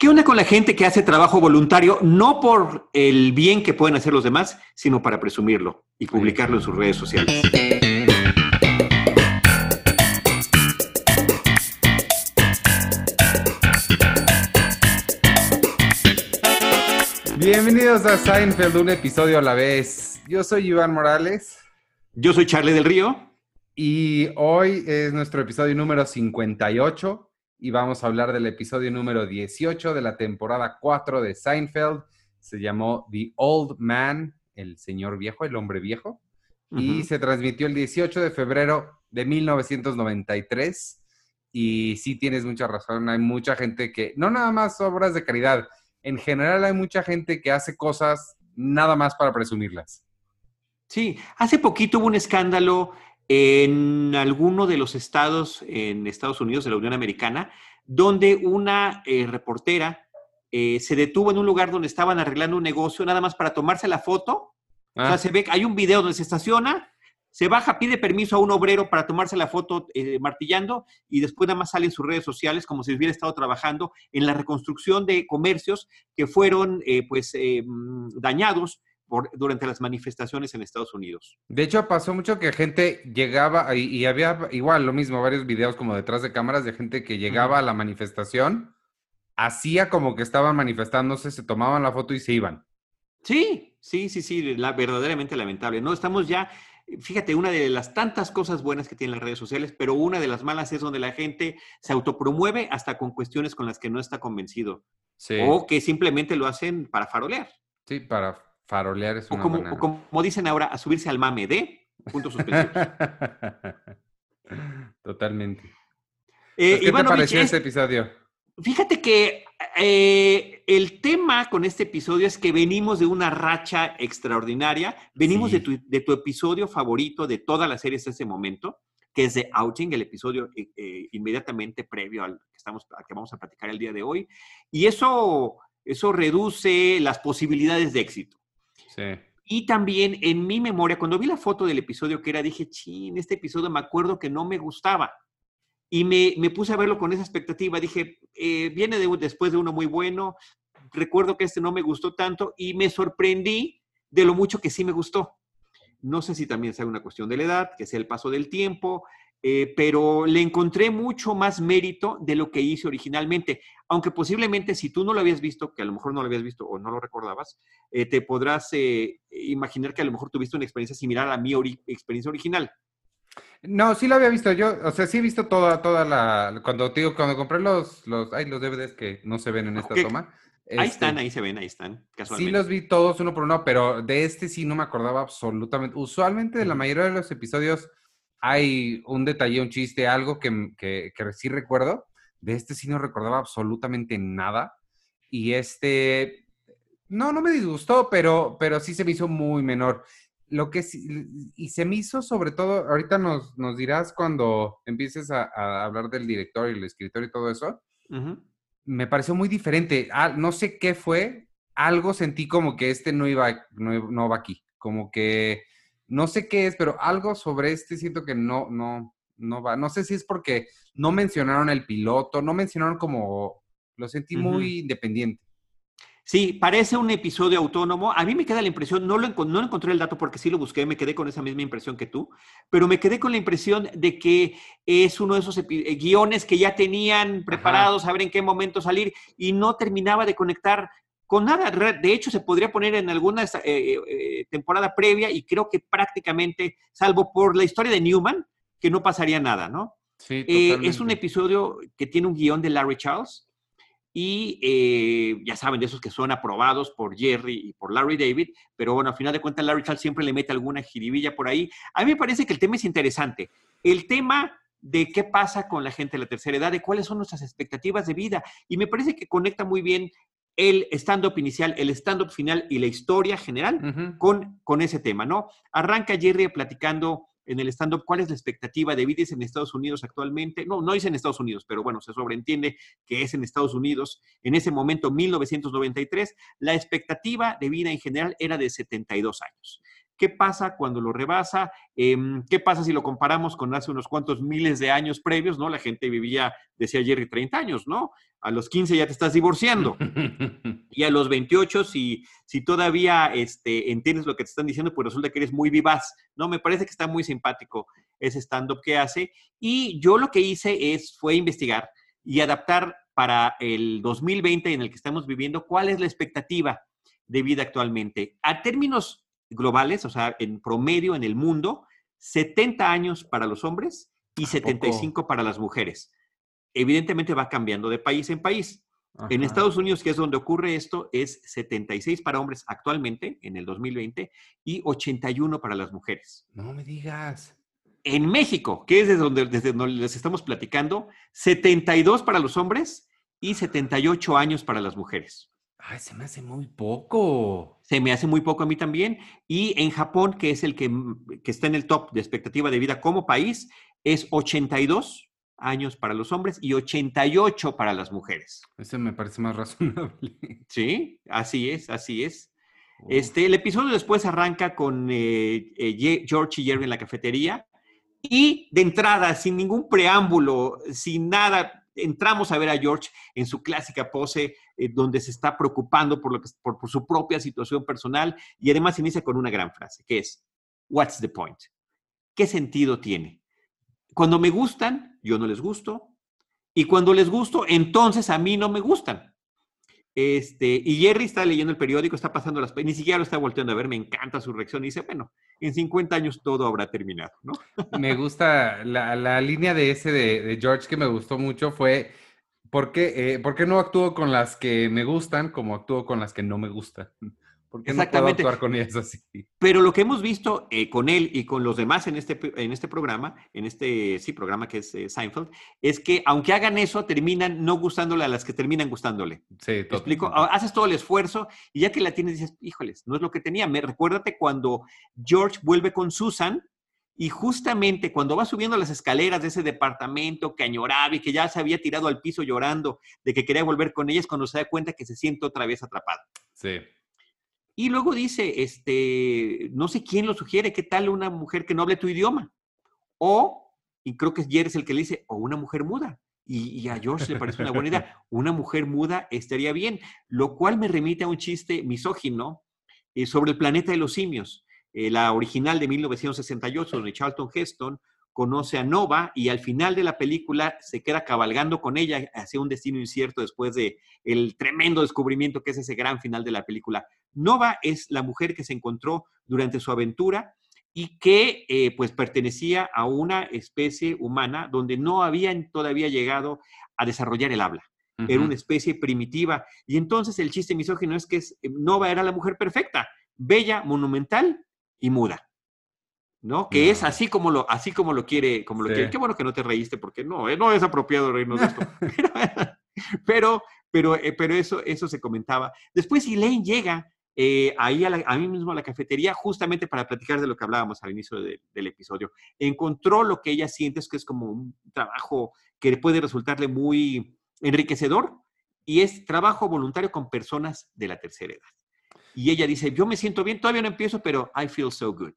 ¿Qué onda con la gente que hace trabajo voluntario no por el bien que pueden hacer los demás, sino para presumirlo y publicarlo en sus redes sociales? Bienvenidos a Seinfeld, un episodio a la vez. Yo soy Iván Morales. Yo soy Charlie del Río. Y hoy es nuestro episodio número 58 y vamos a hablar del episodio número 18 de la temporada 4 de Seinfeld. Se llamó The Old Man, el señor viejo, el hombre viejo, y se transmitió el 18 de febrero de 1993. Y sí tienes mucha razón, hay mucha gente que, no nada más obras de caridad, en general hay mucha gente que hace cosas nada más para presumirlas. Sí, hace poquito hubo un escándalo en alguno de los estados en Estados Unidos de la Unión Americana, donde una eh, reportera eh, se detuvo en un lugar donde estaban arreglando un negocio nada más para tomarse la foto. O sea, ah. se ve, hay un video donde se estaciona, se baja, pide permiso a un obrero para tomarse la foto eh, martillando y después nada más sale en sus redes sociales como si hubiera estado trabajando en la reconstrucción de comercios que fueron pues mm, durante las manifestaciones en Estados Unidos. De hecho, pasó mucho que gente llegaba y, había igual lo mismo, varios videos como detrás de cámaras de gente que llegaba a la manifestación, hacía como que estaban manifestándose, se tomaban la foto y se iban. Sí, sí, sí, sí, la, verdaderamente lamentable. No, estamos ya, fíjate, una de las tantas cosas buenas que tienen las redes sociales, pero una de las malas es donde la gente se autopromueve hasta con cuestiones con las que no está convencido. O que simplemente lo hacen para farolear. Sí, para Farolear es una o como, como dicen ahora, a subirse al mame de puntos suspensivos. Totalmente. Eh, pues, ¿Qué te pareció este episodio? Fíjate que eh, el tema con este episodio es que venimos de una racha extraordinaria. Venimos de, tu, de, tu, episodio favorito de toda la serie hasta ese momento, que es de Outing, el episodio eh, inmediatamente previo al que, estamos, al que vamos a platicar el día de hoy. Y eso, eso reduce las posibilidades de éxito. Y también en mi memoria, cuando vi la foto del episodio que era, dije, chin, este episodio me acuerdo que no me gustaba. Y me, me puse a verlo con esa expectativa. Dije, eh, viene después de uno muy bueno. Recuerdo que este no me gustó tanto y me sorprendí de lo mucho que sí me gustó. No sé si también sea una cuestión de la edad, que sea el paso del tiempo, eh, pero le encontré mucho más mérito de lo que hice originalmente. Aunque posiblemente si tú no lo habías visto, que a lo mejor no lo habías visto o no lo recordabas, eh, te podrás eh, imaginar que a lo mejor tuviste una experiencia similar a mi experiencia original. No, sí lo había visto yo, o sea, sí he visto toda, toda la, cuando digo, cuando compré los, los, hay los DVDs que no se ven en esta toma. ahí están, este, ahí se ven, ahí están, casualmente. Sí los vi todos uno por uno, pero de este sí no me acordaba absolutamente. Usualmente de la mayoría de los episodios hay un detalle, un chiste, algo que, que, sí recuerdo. De este sí no recordaba absolutamente nada. Y este, no, no me disgustó, pero, pero sí se me hizo muy menor. Lo que sí, y se me hizo sobre todo, ahorita nos, nos dirás cuando empieces a, hablar del director y el escritor y todo eso, me pareció muy diferente. Ah, no sé qué fue, algo sentí como que este no iba, no, no va aquí, como que no sé qué es, pero algo sobre este siento que no, no, no va. No sé si es porque no mencionaron el piloto, no mencionaron como, lo sentí muy independiente. Sí, parece un episodio autónomo. A mí me queda la impresión, no, lo, no encontré el dato porque sí lo busqué, me quedé con esa misma impresión que tú, pero me quedé con la impresión de que es uno de esos eh, guiones que ya tenían preparados, a ver en qué momento salir y no terminaba de conectar con nada. De hecho, se podría poner en alguna eh, eh, temporada previa y creo que prácticamente, salvo por la historia de Newman, que no pasaría nada, ¿no? Sí, eh, es un episodio que tiene un guion de Larry Charles y ya saben, de esos que son aprobados por Jerry y por Larry David, pero bueno, al final de cuentas Larry Charles siempre le mete alguna jiribilla por ahí. A mí me parece que el tema es interesante. El tema de qué pasa con la gente de la tercera edad, de cuáles son nuestras expectativas de vida. Y me parece que conecta muy bien el stand-up inicial, el stand-up final y la historia general con, con ese tema, ¿no? Arranca Jerry platicando en el stand-up cuál es la expectativa de vida en Estados Unidos actualmente. No, no es en Estados Unidos, pero bueno, se sobreentiende que es en Estados Unidos. En ese momento, 1993, la expectativa de vida en general era de 72 años ¿Qué pasa cuando lo rebasa? Em, ¿Qué pasa si lo comparamos con hace unos cuantos miles de años previos? ¿no? La gente vivía, decía Jerry, 30 años, ¿no? A los 15 ya te estás divorciando. y a los 28, si, si todavía este, entiendes lo que te están diciendo, pues resulta que eres muy vivaz. No, me parece que está muy simpático ese stand-up que hace. Y yo lo que hice es, fue investigar y adaptar para el 2020 en el que estamos viviendo, cuál es la expectativa de vida actualmente. A términos globales, o sea, en promedio en el mundo, 70 años para los hombres y 75 para las mujeres. Evidentemente va cambiando de país en país. En Estados Unidos, que es donde ocurre esto, es 76 para hombres actualmente, en el 2020, y 81 para las mujeres. No me digas. En México, que es desde donde, desde donde les estamos platicando, 72 para los hombres y 78 años para las mujeres. Ay, se me hace muy poco. Se me hace muy poco a mí también. Y en Japón, que es el que, mm, que está en el top de expectativa de vida como país, es 82 años para los hombres y 88 para las mujeres. Eso me parece más razonable. Sí, así es, así es. Este, el episodio después arranca con eh, eh, George y Jerry en la cafetería y de entrada, sin ningún preámbulo, sin nada, entramos a ver a George en su clásica pose, eh, donde se está preocupando por, lo que, por, su propia situación personal y además inicia con una gran frase, que es, What's the point? ¿Qué sentido tiene? Cuando me gustan, yo no les gusto, y cuando les gusto, entonces a mí no me gustan. Este, y Jerry está leyendo el periódico, está pasando las... Ni siquiera lo está volteando a ver, me encanta su reacción y dice, bueno, en 50 años todo habrá terminado, ¿no? Me gusta la, línea de ese de, George que me gustó mucho fue, ¿por qué, eh, ¿por qué no actúo con las que me gustan como actúo con las que no me gustan? Porque Exactamente. no puedo actuar con ellas así. Pero lo que hemos visto eh, con él y con los demás en este, en este programa, en este sí programa que es eh, Seinfeld, es que aunque hagan eso, terminan no gustándole a las que terminan gustándole. Sí, ¿Te explico? Haces todo el esfuerzo y ya que la tienes dices, híjoles, no es lo que tenía. Me recuérdate cuando George vuelve con Susan y justamente cuando va subiendo las escaleras de ese departamento que añoraba y que ya se había tirado al piso llorando de que quería volver con ella, es cuando se da cuenta que se siente otra vez atrapado. Sí. Y luego dice, este, no sé quién lo sugiere, ¿qué tal una mujer que no hable tu idioma? O, y creo que Jerry es el que le dice, o una mujer muda. Y, a George le parece una buena idea, una mujer muda estaría bien, lo cual me remite a un chiste misógino eh, sobre el planeta de los simios, eh, la original de 1968, donde Charlton Heston conoce a Nova y al final de la película se queda cabalgando con ella hacia un destino incierto después de el tremendo descubrimiento que es ese gran final de la película. Nova es la mujer que se encontró durante su aventura y que eh, pues pertenecía a una especie humana donde no habían todavía llegado a desarrollar el habla. Era una especie primitiva. Y entonces el chiste misógino es que eh, Nova era la mujer perfecta, bella, monumental y muda. ¿No? Que es así como lo, así como lo quiere, como lo quiere. Qué bueno que no te reíste, porque no, eh, no es apropiado reírnos de esto. pero, pero, pero, eso, eso se comentaba. Después Elaine llega eh, ahí a, mí mismo a la cafetería justamente para platicar de lo que hablábamos al inicio del episodio. Encontró lo que ella siente, es que es como un trabajo que puede resultarle muy enriquecedor y es trabajo voluntario con personas de la tercera edad. Y ella dice, yo me siento bien, todavía no empiezo, pero I feel so good.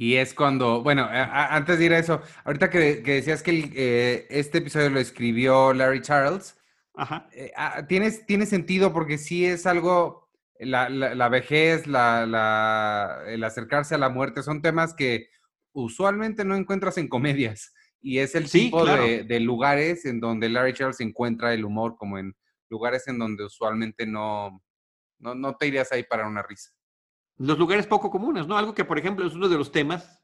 Y es cuando, bueno, antes de ir a eso, ahorita que, decías que eh, este episodio lo escribió Larry Charles, Ajá. Eh, ah, tiene, tiene sentido porque sí es algo la, la, vejez, la, el acercarse a la muerte, son temas que usualmente no encuentras en comedias. Y es el tipo de, lugares en donde Larry Charles encuentra el humor, como en lugares en donde usualmente no, no, no te irías ahí para una risa. Los lugares poco comunes, ¿no? Algo que, por ejemplo, es uno de los temas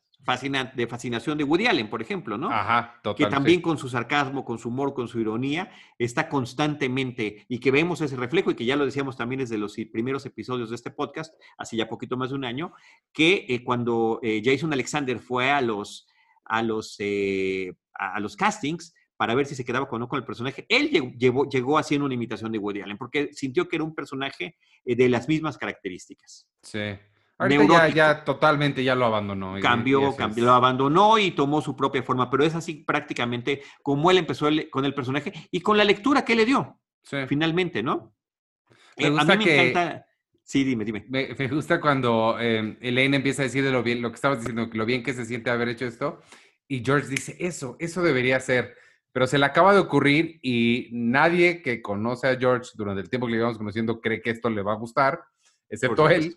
de fascinación de Woody Allen, por ejemplo, ¿no? Ajá, Que también con su sarcasmo, con su humor, con su ironía, está constantemente y que vemos ese reflejo y que ya lo decíamos también desde los primeros episodios de este podcast, hace ya poquito más de un año, que eh, cuando eh, Jason Alexander fue a los, a los, eh, a los castings, para ver si se quedaba con, no con el personaje. Él llegó, llegó haciendo una imitación de Woody Allen porque sintió que era un personaje de las mismas características. Sí. Ahorita ya, totalmente ya lo abandonó. Cambió, cambió, lo abandonó y tomó su propia forma, pero es así prácticamente como él empezó con el personaje y con la lectura que le dio, finalmente, ¿no? Me eh, gusta a mí me encanta Sí, dime, dime. Me, gusta cuando eh, Elaine empieza a decir de lo bien, lo que estabas diciendo, lo bien que se siente haber hecho esto, y George dice, eso, eso debería ser. Pero se le acaba de ocurrir y nadie que conoce a George durante el tiempo que le llevamos conociendo cree que esto le va a gustar, excepto él.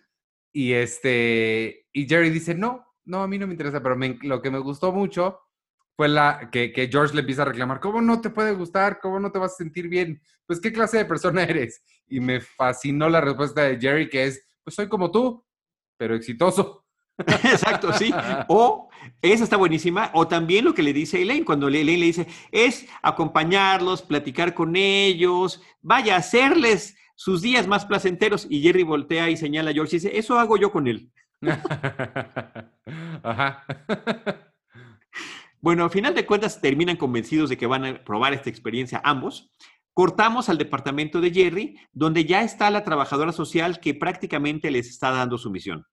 Y, este, y Jerry dice, no, no, a mí no me interesa, pero lo que me gustó mucho fue la que, que, George le empieza a reclamar, ¿cómo no te puede gustar? ¿Cómo no te vas a sentir bien? Pues, ¿qué clase de persona eres? Y me fascinó la respuesta de Jerry, que es, pues soy como tú, pero exitoso. Exacto, sí. O esa está buenísima. O también lo que le dice Elaine, cuando Elaine le dice, es acompañarlos, platicar con ellos, vaya, hacerles sus días más placenteros. Y Jerry voltea y señala a George y dice, eso hago yo con él. Ajá. Bueno, al final de cuentas terminan convencidos de que van a probar esta experiencia ambos. Cortamos al departamento de Jerry, donde ya está la trabajadora social que prácticamente les está dando su misión.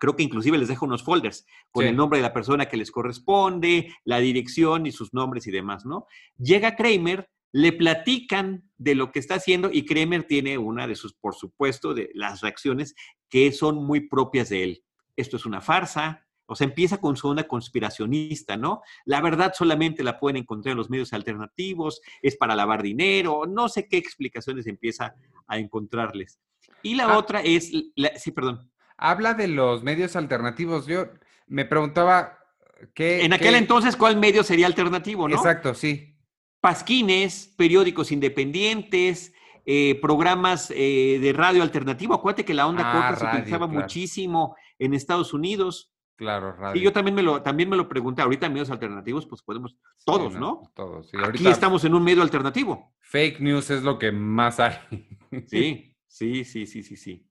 Creo que inclusive les deja unos folders con el nombre de la persona que les corresponde, la dirección y sus nombres y demás, ¿no? Llega Kramer, le platican de lo que está haciendo y Kramer tiene una de sus, por supuesto, de las reacciones que son muy propias de él. Esto es una farsa, o sea, empieza con su onda conspiracionista, ¿no? La verdad solamente la pueden encontrar en los medios alternativos, es para lavar dinero, no sé qué explicaciones empieza a encontrarles. Y la ah. otra es, sí, perdón. Habla de los medios alternativos. Yo me preguntaba qué... En aquel entonces, ¿cuál medio sería alternativo, no? Exacto, sí. Pasquines, periódicos independientes, eh, programas eh, de radio alternativo. Acuérdate que la onda ah, corta se utilizaba muchísimo en Estados Unidos. Claro, radio. Y yo también me lo, también me lo pregunté. Ahorita en medios alternativos, pues podemos, todos, ¿no? Todos. Sí, Aquí estamos en un medio alternativo. Fake news es lo que más hay. sí, sí, sí, sí, sí, sí.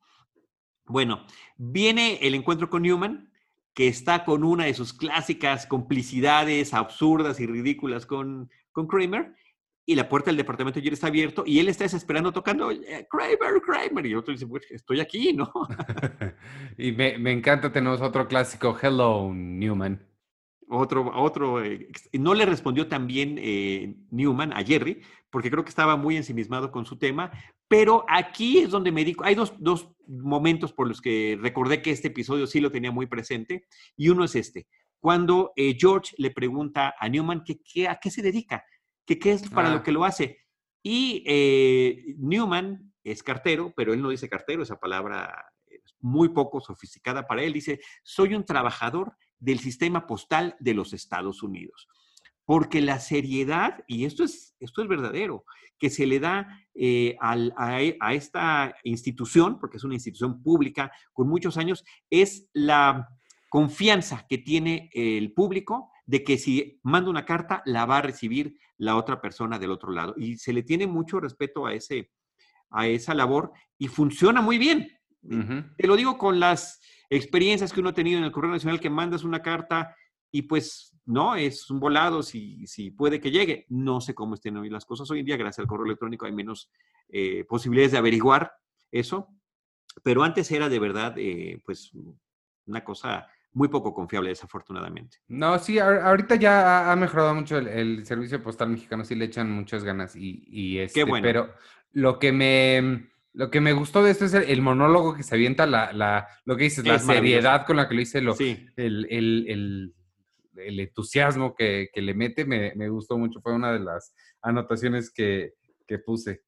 Bueno, viene el encuentro con Newman, que está con una de sus clásicas complicidades absurdas y ridículas con, con Kramer, y la puerta del departamento ya está abierto y él está desesperando tocando, Kramer, Kramer, y otro dice, pues estoy aquí, ¿no? y me, me, encanta, tenemos otro clásico, Hello, Newman. Otro, otro, eh, no le respondió también eh, Newman a Jerry, porque creo que estaba muy ensimismado con su tema, pero aquí es donde me digo, hay dos, dos momentos por los que recordé que este episodio sí lo tenía muy presente, y uno es este, cuando eh, George le pregunta a Newman que, a qué se dedica, que qué es para lo ah. que lo hace. Y Newman es cartero, pero él no dice cartero, esa palabra es muy poco sofisticada para él, dice, soy un trabajador del sistema postal de los Estados Unidos. Porque la seriedad, y esto es, esto es verdadero, que se le da eh, a, esta institución, porque es una institución pública con muchos años, es la confianza que tiene el público de que si manda una carta, la va a recibir la otra persona del otro lado. Y se le tiene mucho respeto a, ese, a esa labor y funciona muy bien. Te lo digo con las experiencias que uno ha tenido en el Correo Nacional, que mandas una carta y pues no, es un volado si, si puede que llegue. No sé cómo estén hoy las cosas. Hoy en día, gracias al correo electrónico, hay menos eh, posibilidades de averiguar eso. Pero antes era de verdad, eh, pues, una cosa muy poco confiable, desafortunadamente. No, sí, ahorita ya ha mejorado mucho el, servicio postal mexicano, sí le echan muchas ganas y, y este, Qué bueno. pero lo que me lo que me gustó de esto es el, monólogo que se avienta, la, la, lo que dices, la seriedad con la que lo dice, lo, el, el, el, entusiasmo que, que le mete, me, me, gustó mucho. Fue una de las anotaciones que, que, puse.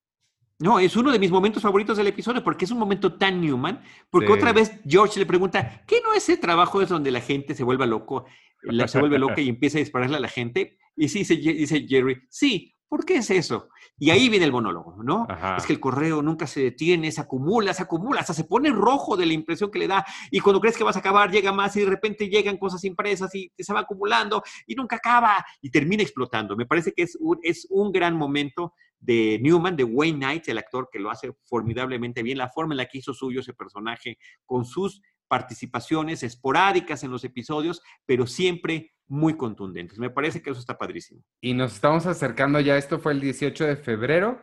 No, es uno de mis momentos favoritos del episodio porque es un momento tan Newman, porque otra vez George le pregunta, ¿qué no es ese trabajo es donde la gente se vuelve loco, la, se vuelve loca y empieza a dispararle a la gente? Y sí, dice, dice Jerry, sí, ¿Por qué es eso? Y ahí viene el monólogo, ¿no? Es que el correo nunca se detiene, se acumula, se acumula, hasta se pone rojo de la impresión que le da. Y cuando crees que vas a acabar, llega más y de repente llegan cosas impresas y se va acumulando y nunca acaba y termina explotando. Me parece que es un, es un gran momento de Newman, de Wayne Knight, el actor que lo hace formidablemente bien, la forma en la que hizo suyo ese personaje con sus participaciones esporádicas en los episodios, pero siempre muy contundentes. Me parece que eso está padrísimo. Y nos estamos acercando ya, esto fue el 18 de febrero.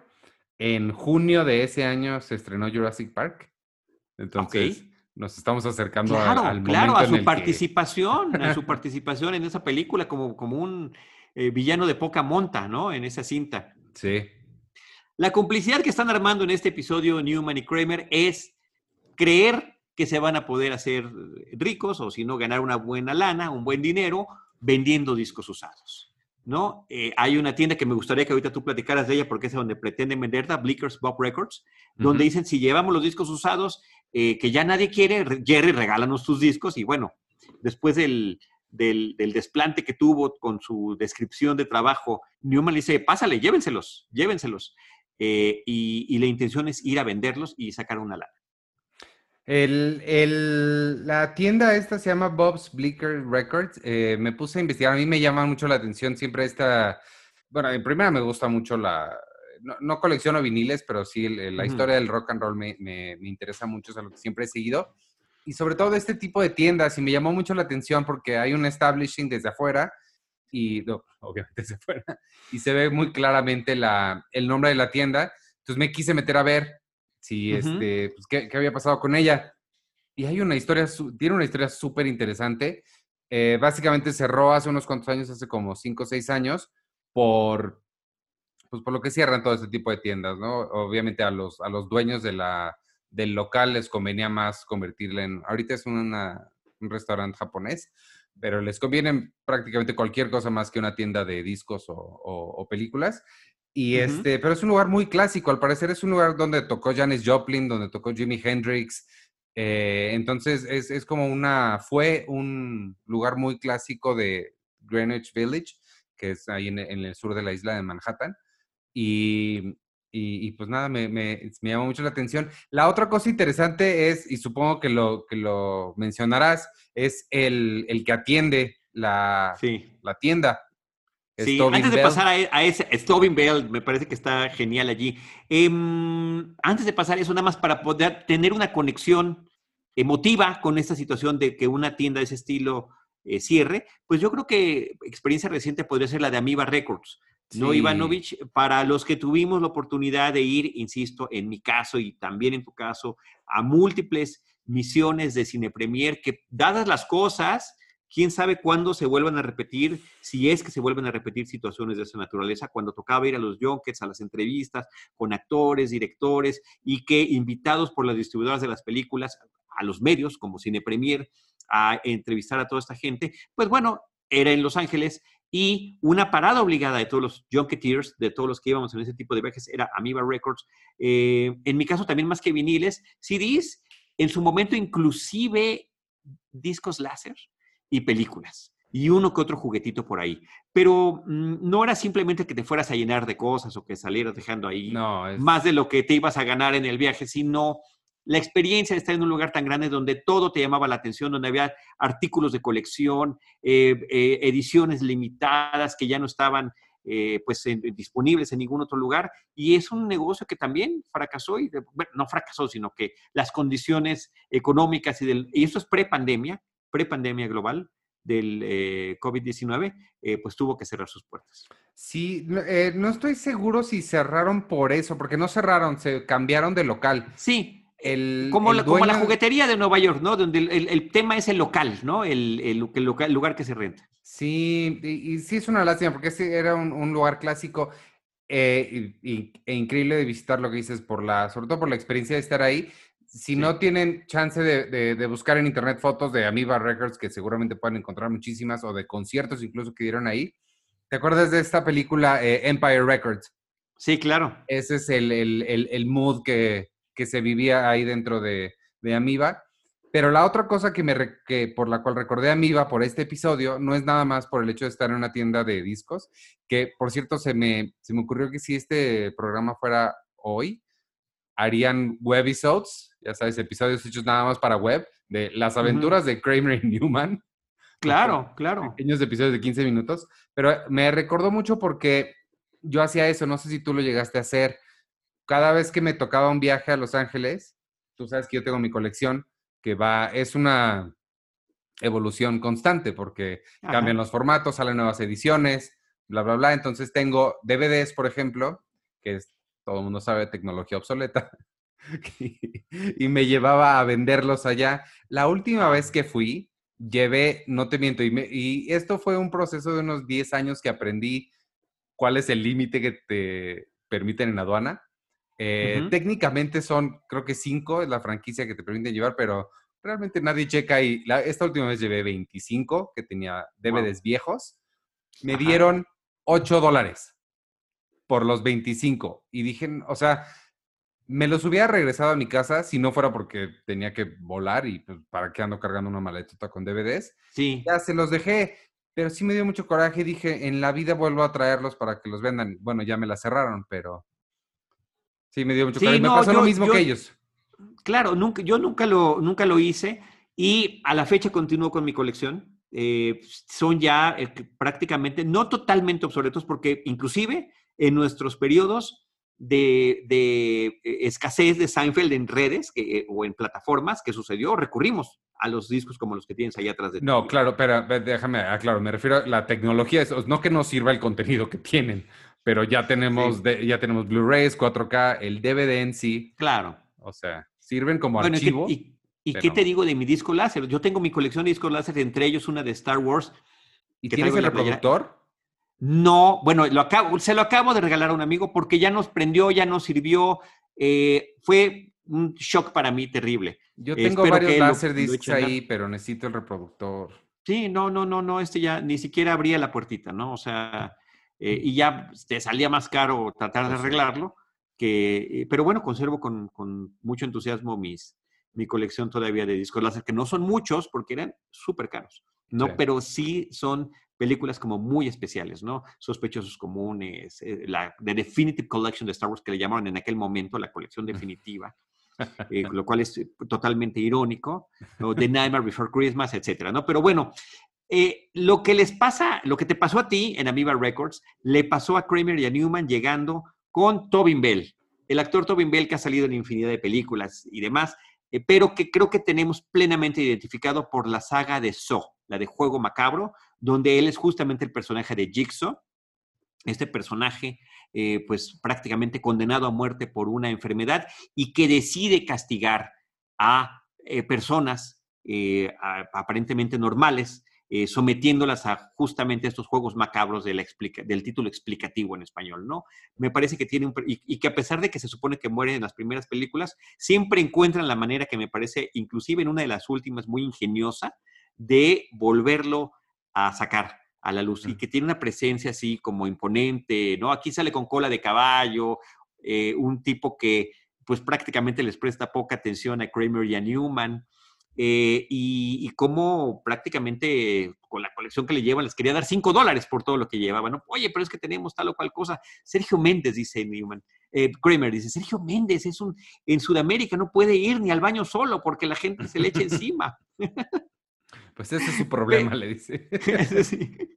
En junio de ese año se estrenó Jurassic Park. Entonces, nos estamos acercando claro, al, Claro, a su participación, a su participación en esa película como, como un eh, villano de poca monta, ¿no? En esa cinta. Sí. La complicidad que están armando en este episodio Newman y Kramer es creer que se van a poder hacer ricos o si no ganar una buena lana, un buen dinero vendiendo discos usados. ¿no? Eh, hay una tienda que me gustaría que ahorita tú platicaras de ella porque es donde pretenden venderla, Blickers Bob Records, donde dicen si llevamos los discos usados eh, que ya nadie quiere, Jerry, regálanos tus discos y bueno, después del, del, desplante que tuvo con su descripción de trabajo, Newman le dice, pásale, llévenselos, llévenselos. Eh, y, la intención es ir a venderlos y sacar una lana. La tienda esta se llama Bob's Blicker Records. Eh, me puse a investigar, a mí me llama mucho la atención siempre esta, bueno, en primera me gusta mucho la, no, colecciono viniles, pero sí la historia del rock and roll me, me, me interesa mucho, es algo que siempre he seguido y sobre todo este tipo de tiendas, y me llamó mucho la atención porque hay un establishing desde afuera, y obviamente desde afuera, y se ve muy claramente la, el nombre de la tienda. Entonces me quise meter a ver si, este, pues, qué, había pasado con ella. Y hay una historia, tiene una historia súper interesante. Eh, básicamente cerró hace unos cuantos años, hace como 5 o 6 años, por, pues por lo que cierran todo este tipo de tiendas, ¿no? Obviamente a los, a los dueños de la, del local les convenía más convertirla en, ahorita es un restaurante japonés, pero les conviene prácticamente cualquier cosa más que una tienda de discos o, películas. Y este, pero es un lugar muy clásico, al parecer es un lugar donde tocó Janis Joplin, donde tocó Jimi Hendrix. Eh, entonces es, es, como una, fue un lugar muy clásico de Greenwich Village, que es ahí en, en el sur de la isla de Manhattan. Y, y, pues nada, me, me, me, llamó mucho la atención. La otra cosa interesante es, y supongo que lo, que lo mencionarás, es el, el que atiende la, la tienda. Sí, antes de pasar a, ese, Stobin Bell, me parece que está genial allí. Em, antes de pasar eso, nada más para poder tener una conexión emotiva con esta situación de que una tienda de ese estilo eh, cierre, pues yo creo que experiencia reciente podría ser la de Amiba Records. ¿no, Ivanovich? Para los que tuvimos la oportunidad de ir, insisto, en mi caso y también en tu caso, a múltiples misiones de Cine Premier, que dadas las cosas, quién sabe cuándo se vuelvan a repetir, si es que se vuelven a repetir situaciones de esa naturaleza, cuando tocaba ir a los junkets, a las entrevistas con actores, directores, y que invitados por las distribuidoras de las películas, a los medios como Cine Premier, a entrevistar a toda esta gente, pues bueno, era en Los Ángeles y una parada obligada de todos los junketeers, de todos los que íbamos en ese tipo de viajes, era Amiba Records. Eh, en mi caso también más que viniles, CDs, en su momento inclusive discos láser y películas. Y uno que otro juguetito por ahí. Pero mm, no era simplemente que te fueras a llenar de cosas o que salieras dejando ahí más de lo que te ibas a ganar en el viaje, sino la experiencia de estar en un lugar tan grande donde todo te llamaba la atención, donde había artículos de colección, eh, eh, ediciones limitadas que ya no estaban eh, pues disponibles en ningún otro lugar. Y es un negocio que también fracasó, y bueno, no fracasó, sino que las condiciones económicas y, del, y eso es pre-pandemia, pre-pandemia global del COVID-19, pues tuvo que cerrar sus puertas. Sí, no estoy seguro si cerraron por eso, porque no cerraron, se cambiaron de local. Sí, como, la, como, la, juguetería de Nueva York, ¿no? Donde el, tema es el local, ¿no? El, el, local, lugar que se renta. Sí, y, sí es una lástima porque era un, lugar clásico eh, e increíble de visitar lo que dices, por la, sobre todo por la experiencia de estar ahí. Si no tienen chance de, de, buscar en internet fotos de Amiba Records, que seguramente pueden encontrar muchísimas, o de conciertos incluso que dieron ahí, ¿te acuerdas de esta película eh, Empire Records? Sí, claro. Ese es el, el mood que, que se vivía ahí dentro de, de Amiba. Pero la otra cosa que me que por la cual recordé a Amiba por este episodio no es nada más por el hecho de estar en una tienda de discos, que por cierto se me, se me ocurrió que si este programa fuera hoy, harían webisodes, ya sabes, episodios hechos nada más para web, de las aventuras de Kramer y Newman. Claro, claro. Pequeños episodios de 15 minutos, pero me recordó mucho porque yo hacía eso, no sé si tú lo llegaste a hacer, cada vez que me tocaba un viaje a Los Ángeles, tú sabes que yo tengo mi colección, que va, es una evolución constante porque cambian los formatos, salen nuevas ediciones, bla, bla, bla. Entonces tengo DVDs, por ejemplo, que es, todo el mundo sabe, tecnología obsoleta, y me llevaba a venderlos allá. La última vez que fui, llevé, no te miento, y, y esto fue un proceso de unos 10 años que aprendí cuál es el límite que te permiten en aduana. Eh, técnicamente son, creo que cinco, es la franquicia que te permiten llevar, pero realmente nadie checa y esta última vez llevé 25, que tenía DVDs viejos. Me dieron 8 dólares por los 25. Y dije, o sea, me los hubiera regresado a mi casa si no fuera porque tenía que volar y pues, para qué ando cargando una maletota con DVDs. Sí. Ya se los dejé, pero sí me dio mucho coraje. Dije, en la vida vuelvo a traerlos para que los vendan. Bueno, ya me la cerraron, pero sí me dio mucho coraje. me pasó lo mismo que ellos. Claro, nunca, yo nunca lo, nunca lo hice y a la fecha continúo con mi colección. Eh, son ya eh, prácticamente, no totalmente obsoletos, porque inclusive en nuestros periodos de, eh, escasez de Seinfeld en redes o en plataformas que sucedió, recurrimos a los discos como los que tienes ahí atrás de ti. No, claro, pero déjame aclaro, me refiero a la tecnología, no que no sirva el contenido que tienen, pero ya tenemos, ya tenemos Blu-rays, 4K, el DVD en sí. Claro. O sea, sirven como archivo. ¿Y qué te digo de mi disco láser? Yo tengo mi colección de discos láser, entre ellos una de Star Wars. ¿Y tienes el reproductor? No, bueno, lo acabo, se lo acabo de regalar a un amigo porque ya nos prendió, ya nos sirvió. Eh, fue un shock para mí terrible. Yo tengo varios láser discs ahí, pero necesito el reproductor. Sí, no, no, no, no, este ya ni siquiera abría la puertita, ¿no? O sea, eh, y ya te salía más caro tratar de arreglarlo, que, eh, pero bueno, conservo con, con mucho entusiasmo mis, mi colección todavía de discos láser, que no son muchos porque eran súper caros, ¿no? Pero sí son películas como muy especiales, ¿no? Sospechosos comunes, eh, la The Definitive Collection de Star Wars que le llamaron en aquel momento la colección definitiva, eh, lo cual es totalmente irónico, ¿no? The Nightmare Before Christmas, etcétera, ¿no? Pero bueno, eh, lo que les pasa, lo que te pasó a ti en Amoeba Records, le pasó a Kramer y a Newman llegando con Tobin Bell, el actor Tobin Bell que ha salido en infinidad de películas y demás, eh, pero que creo que tenemos plenamente identificado por la saga de Saw, la de Juego Macabro, donde él es justamente el personaje de Jigsaw, este personaje eh, pues prácticamente condenado a muerte por una enfermedad y que decide castigar a eh, personas aparentemente normales eh, sometiéndolas a justamente estos juegos macabros del título explicativo en español, ¿no? Me parece que tiene un... Y, que a pesar de que se supone que mueren en las primeras películas, siempre encuentran la manera que me parece, inclusive en una de las últimas, muy ingeniosa, de volverlo a sacar a la luz y que tiene una presencia así como imponente, ¿no? Aquí sale con cola de caballo, eh, un tipo que pues prácticamente les presta poca atención a Kramer y a Newman. Eh, y, cómo prácticamente con la colección que le llevan les quería dar 5 dólares por todo lo que llevaban. Oye, pero es que tenemos tal o cual cosa. Sergio Méndez, dice Newman. Eh, Kramer dice, Sergio Méndez es un, en Sudamérica no puede ir ni al baño solo porque la gente se le echa encima. Pues ese es su problema, le dice.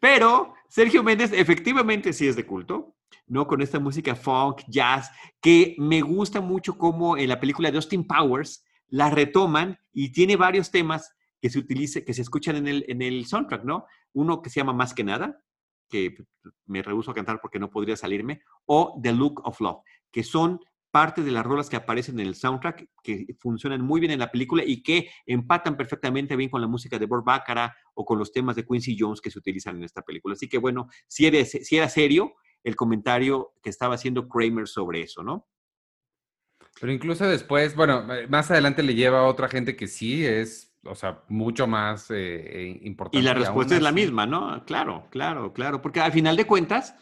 Pero Sergio Méndez efectivamente sí es de culto, ¿no? Con esta música funk, jazz, que me gusta mucho como en la película de Austin Powers, la retoman y tiene varios temas que se utilice, que se escuchan en el, en el soundtrack, ¿no? Uno que se llama Más que nada, que me rehuso a cantar porque no podría salirme, o The Look of Love, que son parte de las rolas que aparecen en el soundtrack, que funcionan muy bien en la película y que empatan perfectamente bien con la música de Bob Baccarat o con los temas de Quincy Jones que se utilizan en esta película. Así que bueno, si, eres, si era serio el comentario que estaba haciendo Kramer sobre eso, ¿no? Pero incluso después, bueno, eh, más adelante le lleva a otra gente que sí es, o sea, mucho más eh, eh, importante. Y la respuesta es la misma, ¿no? Claro, claro, claro. Porque al final de cuentas,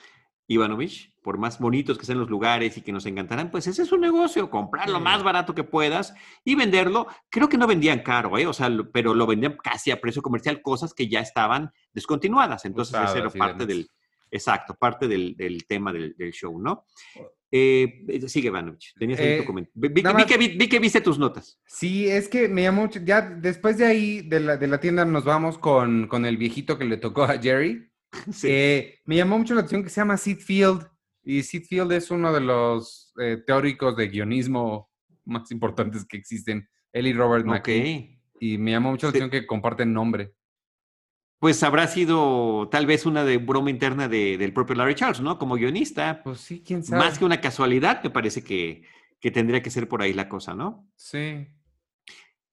Ivanovich, por más bonitos que sean los lugares y que nos encantarán, pues ese es un negocio, comprar lo más barato que puedas y venderlo. Creo que no vendían caro, ¿eh? O sea, pero lo vendían casi a precio comercial, cosas que ya estaban descontinuadas. Entonces, ese era parte del, exacto, parte del, del tema del, del, show, ¿no? Eh, eh, sigue, Vanovich. Tenías ahí tu eh, comentario. Vi, que, viste tus notas. Sí, es que me llamó mucho. Ya después de ahí, de la, de la tienda, nos vamos con, con, el viejito que le tocó a Jerry. Sí. me llamó mucho la atención que se llama Sid Field. Y Sid Field es uno de los teóricos de guionismo más importantes que existen. Él y Robert McKay. Y me llamó mucho la atención que comparten nombre pues habrá sido tal vez una de broma interna del propio Larry Charles, ¿no? Como guionista. Pues sí, quién sabe. Más que una casualidad, me parece que, tendría que ser por ahí la cosa, ¿no? Sí.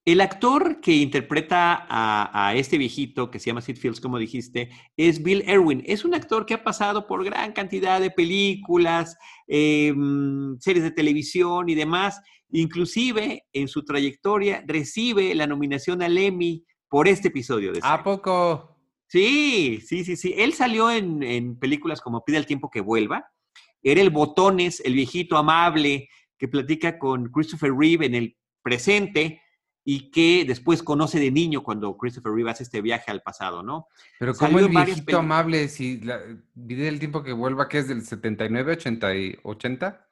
El actor que interpreta a, este viejito que se llama Sid Fields, como dijiste, es Bill Erwin. Es un actor que ha pasado por gran cantidad de películas, em, series de televisión y demás. Inclusive en su trayectoria recibe la nominación al Emmy por este episodio de ¿A poco? Sí, sí, sí, sí. Él salió en, en películas como Pide el tiempo que vuelva. Era el botones, el viejito amable que platica con Christopher Reeve en el presente y que después conoce de niño cuando Christopher Reeve hace este viaje al pasado, ¿no? Pero como el viejito amable, si la del tiempo que vuelva, que es del 79, 80 y 80?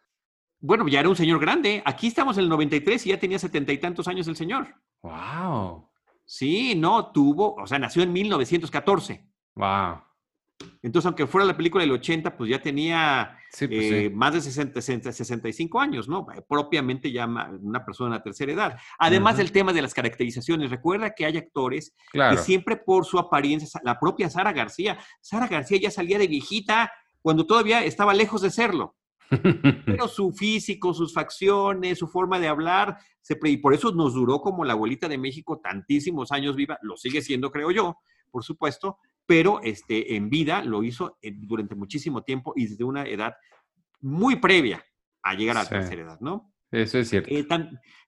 Bueno, ya era un señor grande. Aquí estamos en el 93 y ya tenía setenta y tantos años el señor. ¡Wow! Sí, no, tuvo, o sea, nació en 1914. ¡Wow! Entonces, aunque fuera la película del 80, pues ya tenía pues eh, más de 60, 65 años, ¿no? Eh, propiamente ya una persona de la tercera edad. Además del tema de las caracterizaciones, recuerda que hay actores que siempre por su apariencia, la propia Sara García, Sara García ya salía de viejita cuando todavía estaba lejos de serlo. Pero su físico, sus facciones, su forma de hablar, se, y por eso nos duró como la abuelita de México tantísimos años viva, lo sigue siendo, creo yo, por supuesto, pero este, en vida lo hizo eh, durante muchísimo tiempo y desde una edad muy previa a llegar a la tercera edad, ¿no? Eso es cierto. Eh,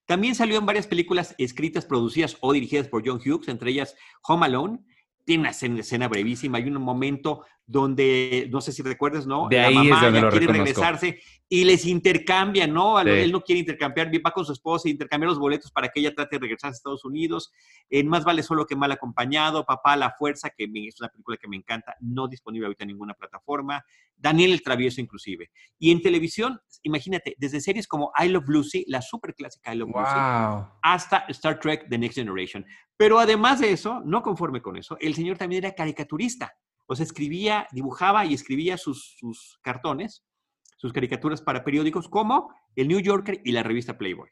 también salió en varias películas escritas, producidas o dirigidas por John Hughes, entre ellas Home Alone. Tiene una escena, brevísima. Hay un momento donde, no sé si recuerdas, ¿no? De ahí la mamá quiere regresarse y les intercambia, ¿no? Él no quiere intercambiar, va con su esposa y intercambia los boletos para que ella trate de regresar a Estados Unidos. En Más vale solo que mal acompañado, Papá la fuerza, que es una película que me encanta, no disponible ahorita en ninguna plataforma. Daniel el Travieso inclusive. Y en televisión, imagínate, desde series como I Love Lucy, la super clásica I Love Lucy, hasta Star Trek The Next Generation. Pero además de eso, no conforme con eso, el señor también era caricaturista. O sea, escribía, dibujaba y escribía sus, sus cartones sus caricaturas para periódicos como el New Yorker y la revista Playboy.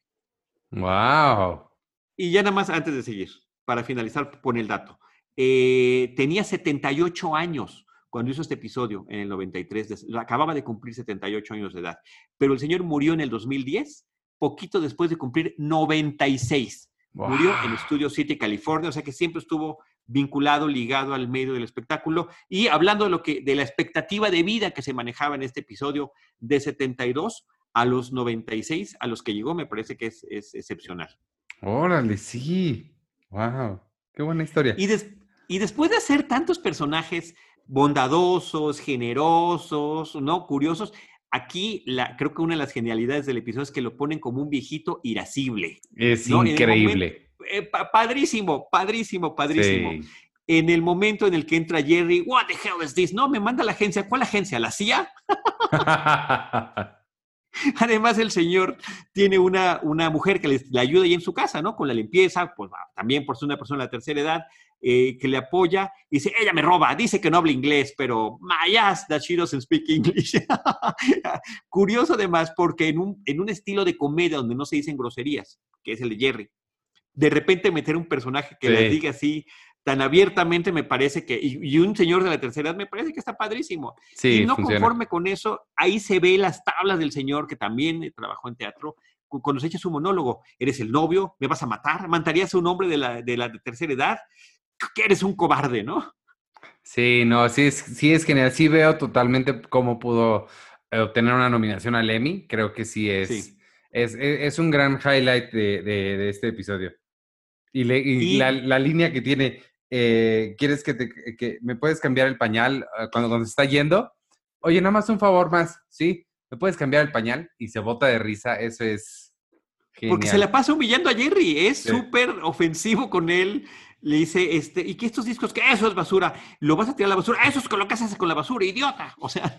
¡Wow! Y ya nada más antes de seguir, para finalizar, pone el dato. Eh, tenía 78 años cuando hizo este episodio en el 93, acababa de cumplir 78 años de edad, pero el señor murió en el 2010, poquito después de cumplir 96. Murió en Studio City, California, o sea que siempre estuvo vinculado, ligado al medio del espectáculo. Y hablando de, lo que, de la expectativa de vida que se manejaba en este episodio de 72 a los 96, a los que llegó, me parece que es, excepcional. Órale, sí. Wow, qué buena historia. Y, y después de hacer tantos personajes bondadosos, generosos, ¿no? Curiosos, Aquí la, creo que una de las genialidades del episodio es que lo ponen como un viejito irascible. Es increíble. Eh, padrísimo, padrísimo, padrísimo. En el momento en el que entra Jerry, what the hell is this? No, me manda la agencia. ¿Cuál agencia? ¿La CIA? Además, el señor tiene una, una mujer que le, ayuda ahí en su casa, ¿no? Con la limpieza, pues también por ser una persona de la tercera edad, eh, que le apoya. Y dice, ella me roba, dice que no habla inglés, pero mayas that she doesn't speak English. Curioso además, porque en un, en un estilo de comedia donde no se dicen groserías, que es el de Jerry, de repente meter un personaje que le diga así tan abiertamente me parece que, y, un señor de la tercera edad me parece que está padrísimo. Sí, y no conforme con eso, ahí se ve las tablas del señor que también trabajó en teatro, cuando se echa su monólogo, eres el novio, me vas a matar, matarías a un hombre de la, de la tercera edad, que eres un cobarde, ¿no? Sí, no, sí es, sí es genial, sí veo totalmente cómo pudo eh, obtener una nominación al Emmy, creo que sí es, es, es, un gran highlight de, de este episodio. Y, La, línea que tiene, eh, ¿quieres que, te, que me puedes cambiar el pañal ah, cuando, cuando se está yendo? Oye, nada más un favor más, ¿sí? ¿Me puedes cambiar el pañal? Y se bota de risa, eso es genial. Porque se la pasa humillando a Jerry, es súper ofensivo con él. Le dice, este, y que estos discos, que eso es basura, lo vas a tirar a la basura, eso es con lo que haces con la basura, idiota. O sea,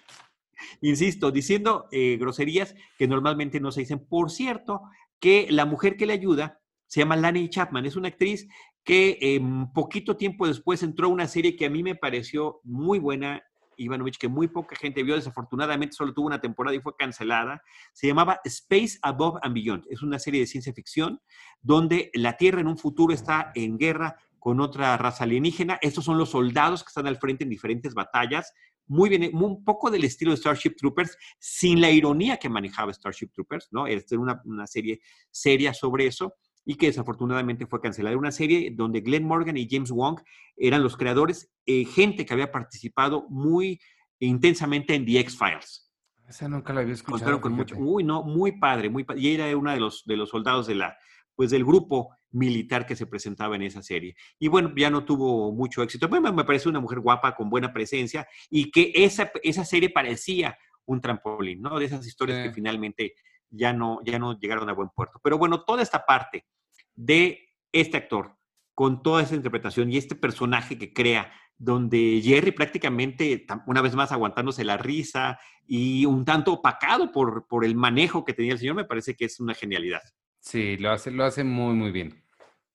insisto, diciendo eh, groserías que normalmente no se dicen. Por cierto, que la mujer que le ayuda se llama Lani Chapman, es una actriz que eh, poquito tiempo después entró a una serie que a mí me pareció muy buena, Ivanovich, que muy poca gente vio, desafortunadamente solo tuvo una temporada y fue cancelada. Se llamaba Space Above and Beyond. Es una serie de ciencia ficción donde la Tierra en un futuro está en guerra con otra raza alienígena. Estos son los soldados que están al frente en diferentes batallas. Muy bien, un poco del estilo de Starship Troopers, sin la ironía que manejaba Starship Troopers, ¿no? Es una, una serie seria sobre eso y que desafortunadamente fue cancelada. Una serie donde Glenn Morgan y James Wong eran los creadores, eh, gente que había participado muy intensamente en The X-Files. Esa nunca la había escuchado. Con mucho, uy, no, muy padre, muy padre. Y era uno de los, de los soldados de la, pues del grupo militar que se presentaba en esa serie. Y bueno, ya no tuvo mucho éxito. Bueno, me parece una mujer guapa, con buena presencia, y que esa, esa serie parecía un trampolín, ¿no? De esas historias que finalmente ya no, ya no llegaron a buen puerto. Pero bueno, toda esta parte de este actor, con toda esa interpretación y este personaje que crea, donde Jerry prácticamente, una vez más, aguantándose la risa y un tanto opacado por, por el manejo que tenía el señor, me parece que es una genialidad. Sí, lo hace, lo hace muy, muy bien.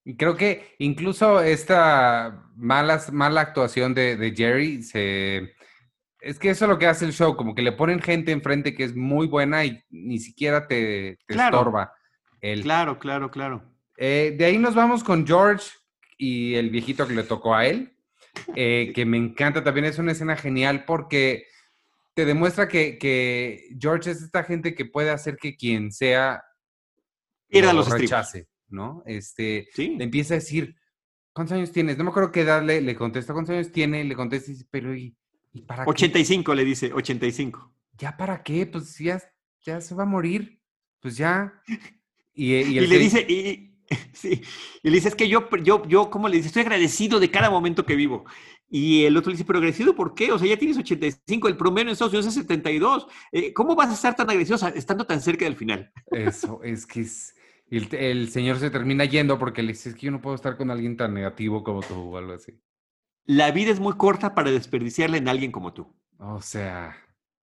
Y creo que incluso esta mala, mala actuación de, de Jerry se, es que eso es lo que hace el show, como que le ponen gente enfrente que es muy buena y ni siquiera te, estorba. El... Claro, claro, claro. Eh, de ahí nos vamos con George y el viejito que le tocó a él, eh, que me encanta también. Es una escena genial porque te demuestra que, George es esta gente que puede hacer que quien sea Era los rechace, ¿no? Este, le empieza a decir, ¿cuántos años tienes? No me acuerdo qué edad le, contesta, ¿cuántos años tiene? Le contesta, pero ¿y, ¿Y para 85 le dice, 85. ¿Ya para qué? Pues ya, ya se va a morir. Pues ya. Y, y, le dice, y, sí, y le dice, es que yo, yo, yo, ¿cómo le dice? Estoy agradecido de cada momento que vivo. Y el otro le dice, pero agradecido, ¿por qué? O sea, ya tienes 85, el promedio en Estados Unidos es 72. Eh, ¿Cómo vas a estar tan agradecido estando tan cerca del final? Eso, es que es... El, el, señor se termina yendo porque le dice, es que yo no puedo estar con alguien tan negativo como tú o algo así la vida es muy corta para desperdiciarla en alguien como tú. O sea,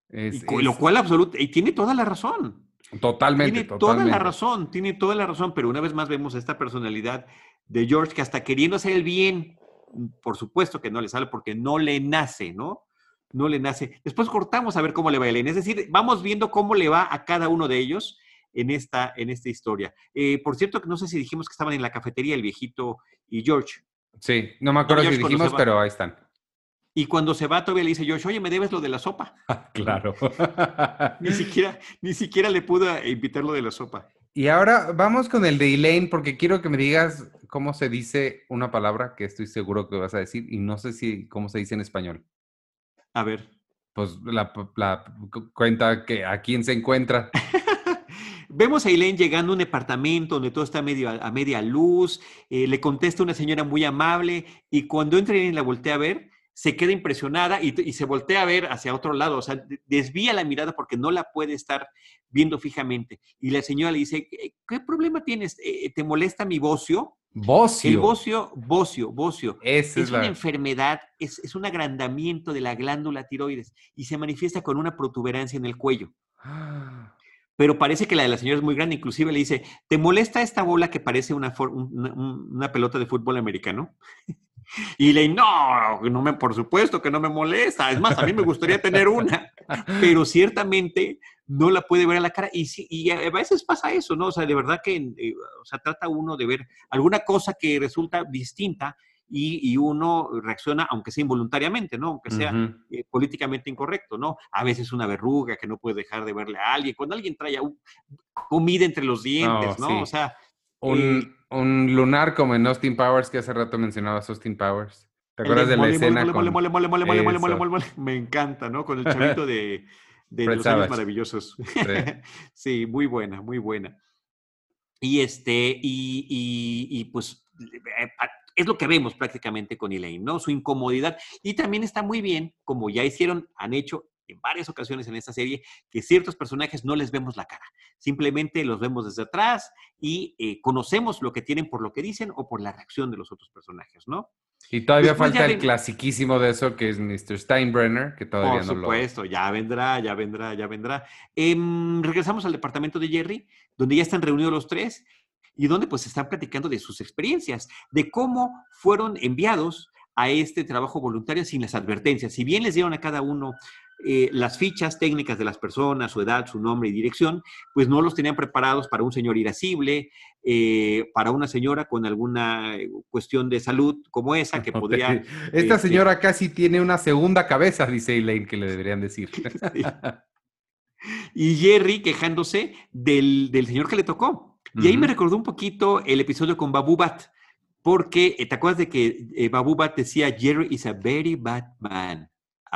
es, lo cual absoluto, y tiene toda la razón. Totalmente. Tiene toda la razón, tiene toda la razón, pero una vez más vemos esta personalidad de George que hasta queriendo hacer el bien, por supuesto que no le sale porque no le nace, ¿no? No le nace. Después cortamos a ver cómo le va a Ellen. Es decir, vamos viendo cómo le va a cada uno de ellos en esta, en esta historia. Eh, por cierto, que no sé si dijimos que estaban en la cafetería el viejito y George. Sí, no me acuerdo si dijimos, pero ahí están. Y cuando se va, todavía le dice Josh, oye, me debes lo de la sopa. claro. ni, siquiera, ni siquiera le pudo invitar lo de la sopa. Y ahora vamos con el de Elaine, porque quiero que me digas cómo se dice una palabra que estoy seguro que vas a decir, y no sé si cómo se dice en español. A ver. Pues la, la cuenta que a quién se encuentra. Vemos a Elaine llegando a un departamento donde todo está medio, a, media luz, eh, le contesta una señora muy amable y cuando entra y la voltea a ver, se queda impresionada y, se voltea a ver hacia otro lado, o sea, desvía la mirada porque no la puede estar viendo fijamente. Y la señora le dice, ¿qué, problema tienes? Eh, ¿Te molesta mi bocio? Bocio. El bocio, bocio, bocio. es, una enfermedad, es, es, un agrandamiento de la glándula tiroides y se manifiesta con una protuberancia en el cuello. Ah pero parece que la de la señora es muy grande. Inclusive le dice, ¿te molesta esta bola que parece una, una, pelota de fútbol americano? Y le no, no me, por supuesto que no me molesta. Es más, a mí me gustaría tener una, pero ciertamente no la puede ver a la cara. Y, y a veces pasa eso, ¿no? O sea, de verdad que eh, o sea, trata uno de ver alguna cosa que resulta distinta y, uno reacciona, aunque sea involuntariamente, ¿no? Aunque sea eh, políticamente incorrecto, ¿no? A veces una verruga que no puede dejar de verle a alguien, cuando alguien trae comida entre los dientes, ¿no? O sea... Eh, un, lunar como en Austin Powers, que hace rato mencionabas Austin Powers. ¿Te acuerdas de la escena? Mole, mole, mole, mole, mole, mole, mole, mole, Me encanta, ¿no? Con el chavito de, de los años maravillosos. Sí. muy buena, muy buena. Y este, y, y, y pues es lo que vemos prácticamente con Elaine, ¿no? Su incomodidad. Y también está muy bien, como ya hicieron, han hecho en varias ocasiones en esta serie, que ciertos personajes no les vemos la cara. Simplemente los vemos desde atrás y eh, conocemos lo que tienen por lo que dicen o por la reacción de los otros personajes, ¿no? Y todavía falta el clasiquísimo de eso, que es Mr. Steinbrenner, que todavía no lo... Por supuesto, ya vendrá, ya vendrá, ya vendrá. Em, regresamos al departamento de Jerry, donde ya están reunidos los tres y donde pues están platicando de sus experiencias, de cómo fueron enviados a este trabajo voluntario sin las advertencias. Si bien les dieron a cada uno eh, las fichas técnicas de las personas, su edad, su nombre y dirección, pues no los tenían preparados para un señor irascible, eh, para una señora con alguna eh, cuestión de salud como esa que podría... Esta este señora casi tiene una segunda cabeza, dice Elaine, que le deberían decir. Y Jerry quejándose del, del señor que le tocó. Y ahí me recordó un poquito el episodio con Babu Bat, porque te acuerdas de que Babu Bat decía, Jerry is a very bad man,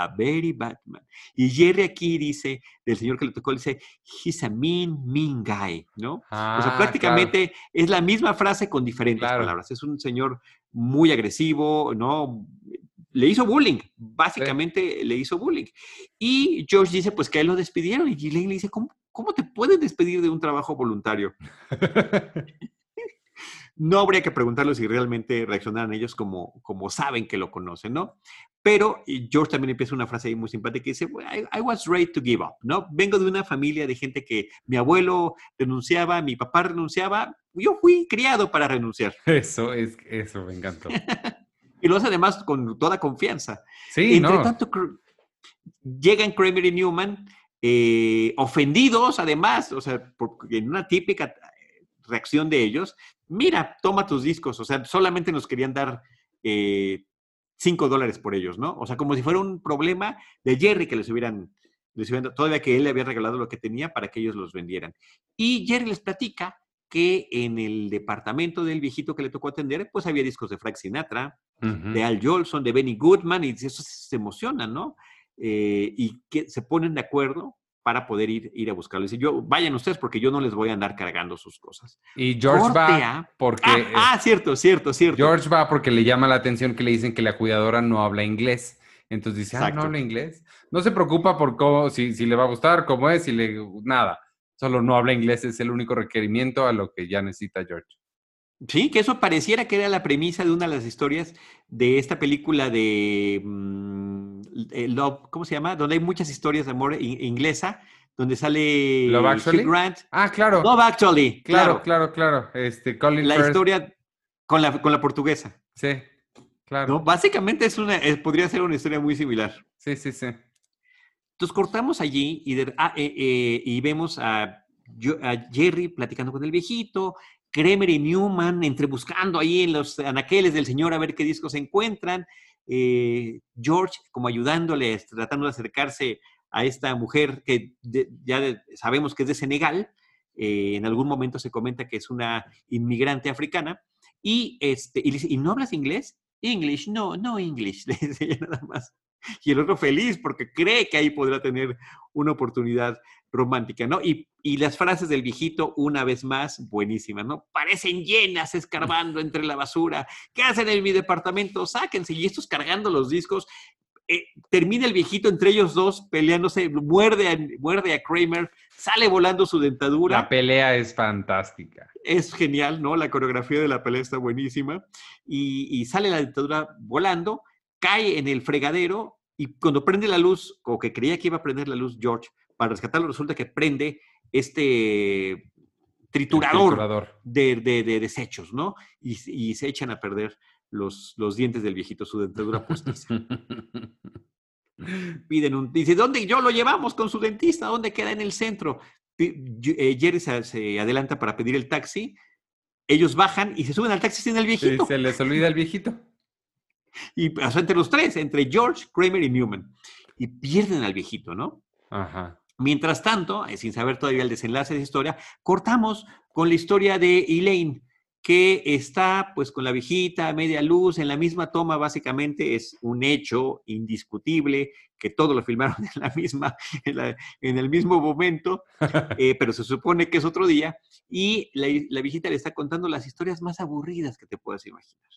a very bad man. Y Jerry aquí dice, del señor que le tocó, dice, he's a mean, mean guy, ¿no? o Ah, sea, prácticamente es la misma frase con diferentes Claro. palabras. Es un señor muy agresivo, ¿no? Le hizo bullying, básicamente le hizo bullying. Y George dice, pues que a él lo despidieron. Y Ghislaine le dice, ¿cómo, cómo te pueden despedir de un trabajo voluntario? No habría que preguntarlo si realmente reaccionaran ellos como, como saben que lo conocen, ¿no? Pero George también empieza una frase ahí muy simpática que dice, "Well, I, I was ready to give up, ¿no? Vengo de una familia de gente que mi abuelo renunciaba, mi papá renunciaba, yo fui criado para renunciar. Eso, es, eso me encantó. Y lo hace además con toda confianza. Sí, Entre no. tanto, llegan Kramer y Newman eh, ofendidos, además, o sea, porque en una típica eh, reacción de ellos, mira, toma tus discos, o sea, solamente nos querían dar eh, cinco dólares por ellos, ¿no? O sea, como si fuera un problema de Jerry que les hubieran, les hubieran- todavía que él le había regalado lo que tenía para que ellos los vendieran. Y Jerry les platica que en el departamento del viejito que le tocó atender, pues había discos de Frank Sinatra, de Al Jolson, de Benny Goodman, y eso se emocionan, ¿no? Eh, y que se ponen de acuerdo para poder ir, ir a buscarlo. Dice, yo, vayan ustedes porque yo no les voy a andar cargando sus cosas. Y George va porque... Ah, ah, cierto, cierto, cierto. George va porque le llama la atención que le dicen que la cuidadora no habla inglés. Entonces dice, ah, no habla inglés. No se preocupa por cómo, si, si le va a gustar, cómo es, si le... Nada. Solo no habla inglés, es el único requerimiento a lo que ya necesita George. Sí, que eso pareciera que era la premisa de una de las historias de esta película de mm, eh, Love, ¿cómo se llama? Donde hay muchas historias de amor in- inglesa, donde sale Love Hugh Actually? Grant. Ah, claro. Love Actually, claro, claro. claro, claro. Este, Colin La Firth. historia con la, con la portuguesa. Sí, claro. ¿no? Básicamente es una, podría ser una historia muy similar. Sí, sí, sí. Entonces cortamos allí y, de- ah, eh, eh, y vemos a, Jerry platicando con el viejito, Kremer y Newman entre buscando ahí en los anaqueles del señor a ver qué discos se encuentran, eh, George como ayudándole, este, tratando de acercarse a esta mujer que ya sabemos que es de Senegal, eh, en algún momento se comenta que es una inmigrante africana, y, este, y ¿y no hablas inglés? English, no, no English, le dice nada más. Y el otro feliz porque cree que ahí podrá tener una oportunidad romántica, ¿no? Y, y las frases del viejito, una vez más, buenísimas, ¿no? Parecen llenas escarbando entre la basura. ¿Qué hacen en mi departamento? Sáquense. Y estos cargando los discos. Eh, termina el viejito entre ellos dos peleándose, muerde a, muerde a Kramer, sale volando su dentadura La pelea es fantástica. es genial, ¿no? La coreografía de la pelea está buenísima. Y, y sale la dentadura volando, cae en el fregadero y cuando prende la luz, o que creía que iba a prender la luz George, para rescatarlo resulta que prende este triturador triturador. de, de- de desechos, ¿no? Y, y se echan a perder los, los dientes del viejito, su dentadura postiza. Piden un... Dice, ¿dónde? Yo lo llevamos con su dentista, ¿dónde queda? En el centro. Eh, Jerry se, se adelanta para pedir el taxi. Ellos bajan y se suben al taxi sin el Sí, viejito. se les olvida el viejito. Y sea, entre los tres, entre George, Kramer y Newman. Y pierden al viejito, ¿no? Ajá. Mientras tanto, eh, sin saber todavía el desenlace de la historia, cortamos con la historia de Elaine, que está pues con la viejita a media luz, en la misma toma, básicamente es un hecho indiscutible, que todo lo filmaron en la misma, en, la- en el mismo momento, eh, pero se supone que es otro día, y la, la viejita le está contando las historias más aburridas que te puedas imaginar,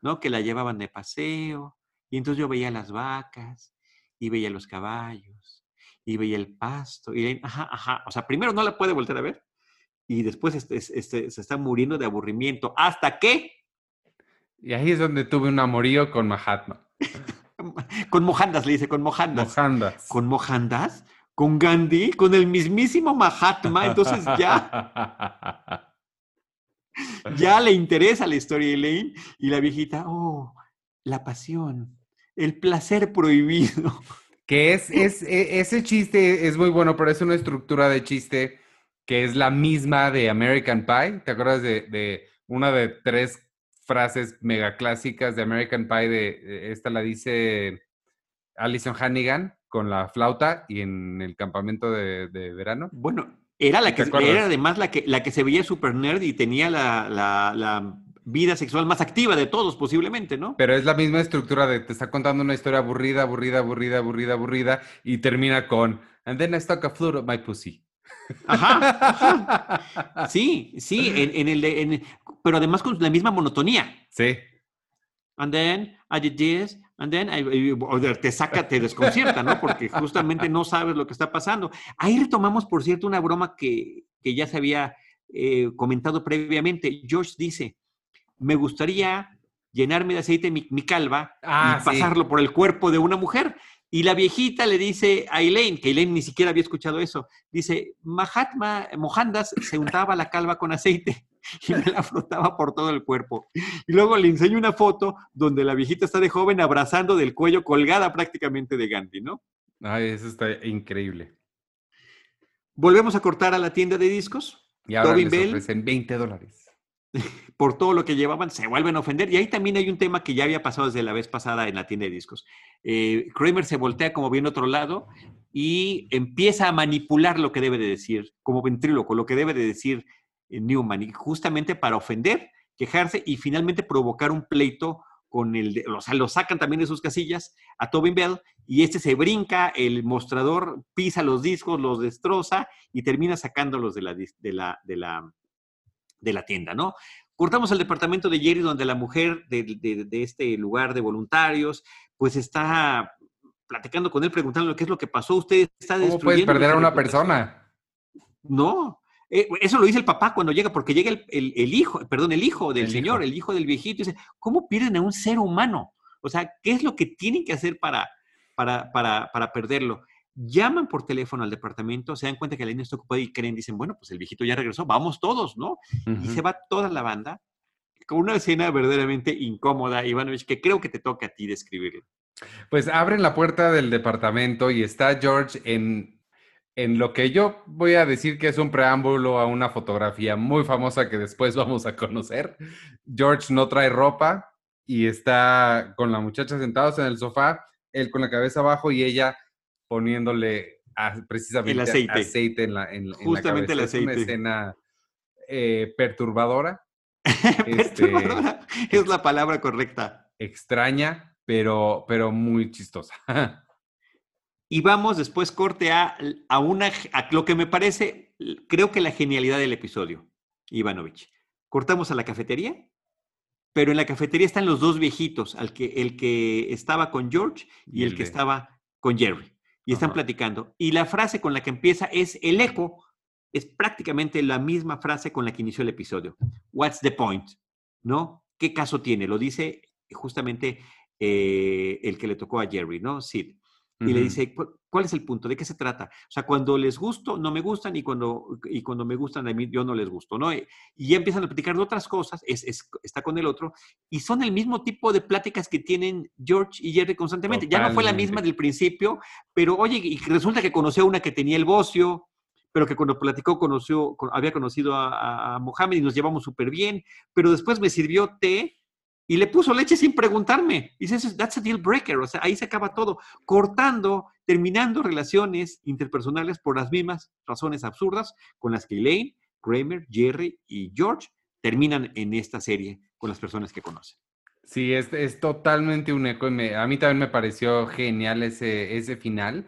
¿no? Que la llevaban de paseo, y entonces yo veía las vacas, y veía los caballos, y veía el pasto, y Elaine, ajá, ajá, o sea, primero no la puede volver a ver, y después este- este- se está muriendo de aburrimiento, hasta que Y ahí es donde tuve un amorío con Mahatma. con Mohandas, le dice, con Mohandas. Mohandas. ¿Con Mohandas? ¿Con Gandhi? ¿Con el mismísimo Mahatma? Entonces ya, ya le interesa la historia de Elaine y la viejita, oh, la pasión, el placer prohibido. Que es, es, e- ese chiste es muy bueno, pero es una estructura de chiste que es la misma de American Pie. ¿Te acuerdas de, de una de tres frases mega clásicas de American Pie? De, esta la dice Alison Hannigan con la flauta y en el campamento de, de verano. Bueno, Era la que era además la que, la que se veía super nerd y tenía la, la- la vida sexual más activa de todos, posiblemente, ¿no? Pero es la misma estructura de te está contando una historia aburrida, aburrida, aburrida, aburrida, aburrida, y termina con And then I stuck a flute up my pussy. Ajá, ajá. Sí, sí, en, en el de- en- pero además con la misma monotonía. Sí. And then I did this, and then I- te saca, te desconcierta, ¿no? Porque justamente no sabes lo que está pasando. Ahí retomamos, por cierto, una broma que, que ya se había eh, comentado previamente. George dice, me gustaría llenarme de aceite mi, mi calva Ah, y sí. pasarlo por el cuerpo de una mujer. Y la viejita le dice a Elaine, que Elaine ni siquiera había escuchado eso, dice, Mahatma Mohandas se untaba la calva con aceite y me la frotaba por todo el cuerpo. Y luego le enseño una foto donde la viejita está de joven abrazando del cuello colgada prácticamente de Gandhi, ¿no? Ay, eso está increíble. Volvemos a cortar a la tienda de discos. Y ahora Tobin les Bell. ofrecen 20 dólares. por todo lo que llevaban, se vuelven a ofender. Y ahí también hay un tema que ya había pasado desde la vez pasada en la tienda de discos. Eh, Kramer se voltea como bien otro lado y empieza a manipular lo que debe de decir, como ventríloco, lo que debe de decir eh, Newman, y justamente para ofender, quejarse y finalmente provocar un pleito con el, de- o sea, lo sacan también de sus casillas a Tobin Bell y este se brinca el mostrador, pisa los discos, los destroza y termina sacándolos de la, de la, de la, de la tienda, ¿no? Cortamos al departamento de Jerry, donde la mujer de, de- de este lugar de voluntarios, pues está platicando con él, preguntando qué es lo que pasó. Usted está ¿Cómo puedes destruyendo perder a una reputación". persona? No, eh, eso lo dice el papá cuando llega, porque llega el, el- el hijo, perdón, el hijo del El señor, hijo. el hijo del viejito, y dice, ¿cómo pierden a un ser humano? O sea, ¿qué es lo que tienen que hacer para, para, para, para perderlo? Llaman por teléfono al departamento, se dan cuenta que la línea está ocupada y creen, dicen, bueno, pues el viejito ya regresó, vamos todos, ¿no? y Ujú. se va toda la banda con una escena verdaderamente incómoda, Ivanovich, que creo que te toca a ti describirlo. Pues abren la puerta del departamento y está George en, en lo que yo voy a decir que es un preámbulo a una fotografía muy famosa que después vamos a conocer. George no trae ropa y está con la muchacha sentados en el sofá, él con la cabeza abajo y ella poniéndole a- precisamente aceite. en la, en, en la Justamente el cabeza. Es una aceite. escena eh, perturbadora, Este- Perturbadora Es la palabra correcta. extraña, pero, pero muy chistosa. Y vamos después corte a, a una a lo que me parece, creo que la genialidad del episodio, Ivanovich. Cortamos a la cafetería, pero en la cafetería están los dos viejitos, al que, el que estaba con George y, el, que de- estaba con Jerry. Y están Ajá. platicando. Y la frase con la que empieza es el eco, es prácticamente la misma frase con la que inició el episodio. What's the point? ¿No? ¿Qué caso tiene? Lo dice justamente eh, el que le tocó a Jerry, ¿no? Sid. Y le dice, "¿Cu- ¿cuál es el punto? ¿De qué se trata? O sea, cuando les gusto, no me gustan, y cuando, y cuando me gustan, a mí yo no les gusto, ¿no? Y y ya empiezan a platicar de otras cosas, es, es- está con el otro, y son el mismo tipo de pláticas que tienen George y Jerry constantemente. Ya no fue la misma Totalmente. del principio, pero oye, y resulta que conoció a una que tenía el bocio, pero que cuando platicó conoció, con- había conocido a, a- a Mohammed y nos llevamos súper bien, pero después me sirvió té y le puso leche sin preguntarme. Y dices, that's a deal breaker, o sea, ahí se acaba todo, cortando, terminando relaciones interpersonales por las mismas razones absurdas con las que Elaine, Kramer, Jerry y George terminan en esta serie con las personas que conocen. Sí, es, es totalmente un eco. y me- a mí también me pareció genial ese, ese final.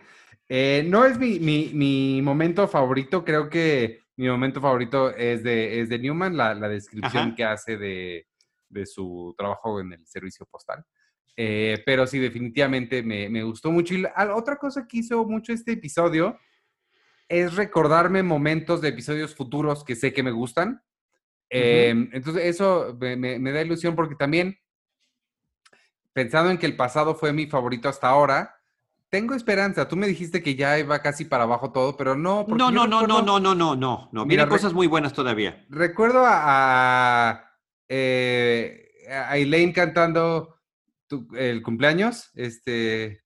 Eh, no es mi, mi- mi momento favorito, creo que mi momento favorito es de, es de Newman, la, la descripción Ajá. que hace de, de su trabajo en el servicio postal. Eh, pero sí, definitivamente me, me gustó mucho. Y la- otra cosa que hizo mucho este episodio es recordarme momentos de episodios futuros que sé que me gustan. Eh, Entonces, eso me, me- me da ilusión porque también, pensando en que el pasado fue mi favorito hasta ahora, tengo esperanza. Tú me dijiste que ya iba casi para abajo todo, pero no. No, no, no, no, recuerdo- no, no, no, no, no. Mira, Vienen cosas muy buenas todavía. Recuerdo a, a, eh, a Elaine cantando tu- el cumpleaños. Este.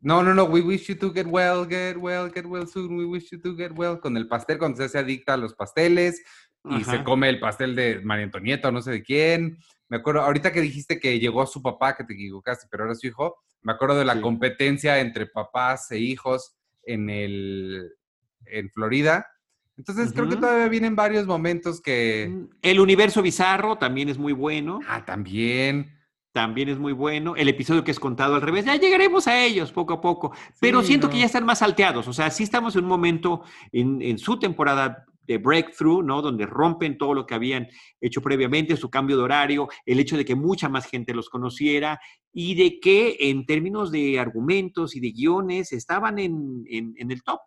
No, no, no. We wish you to get well, get well, get well soon. We wish you to get well. Con el pastel, cuando se hace adicta a los pasteles y se come el pastel de María Antonieta o no sé de quién. Me acuerdo, ahorita que dijiste que llegó su papá, que te equivocaste, pero era su hijo, me acuerdo de la Sí. competencia entre papás e hijos en el en Florida. Entonces creo que todavía vienen varios momentos que... Mm, el universo bizarro también es muy bueno. Ah, también. También es muy bueno. El episodio que es contado al revés, ya llegaremos a ellos poco a poco. Pero siento que ya están más salteados. O sea, sí estamos en un momento en, en su temporada de breakthrough, ¿no? Donde rompen todo lo que habían hecho previamente, su cambio de horario, el hecho de que mucha más gente los conociera y de que en términos de argumentos y de guiones estaban en, en el top.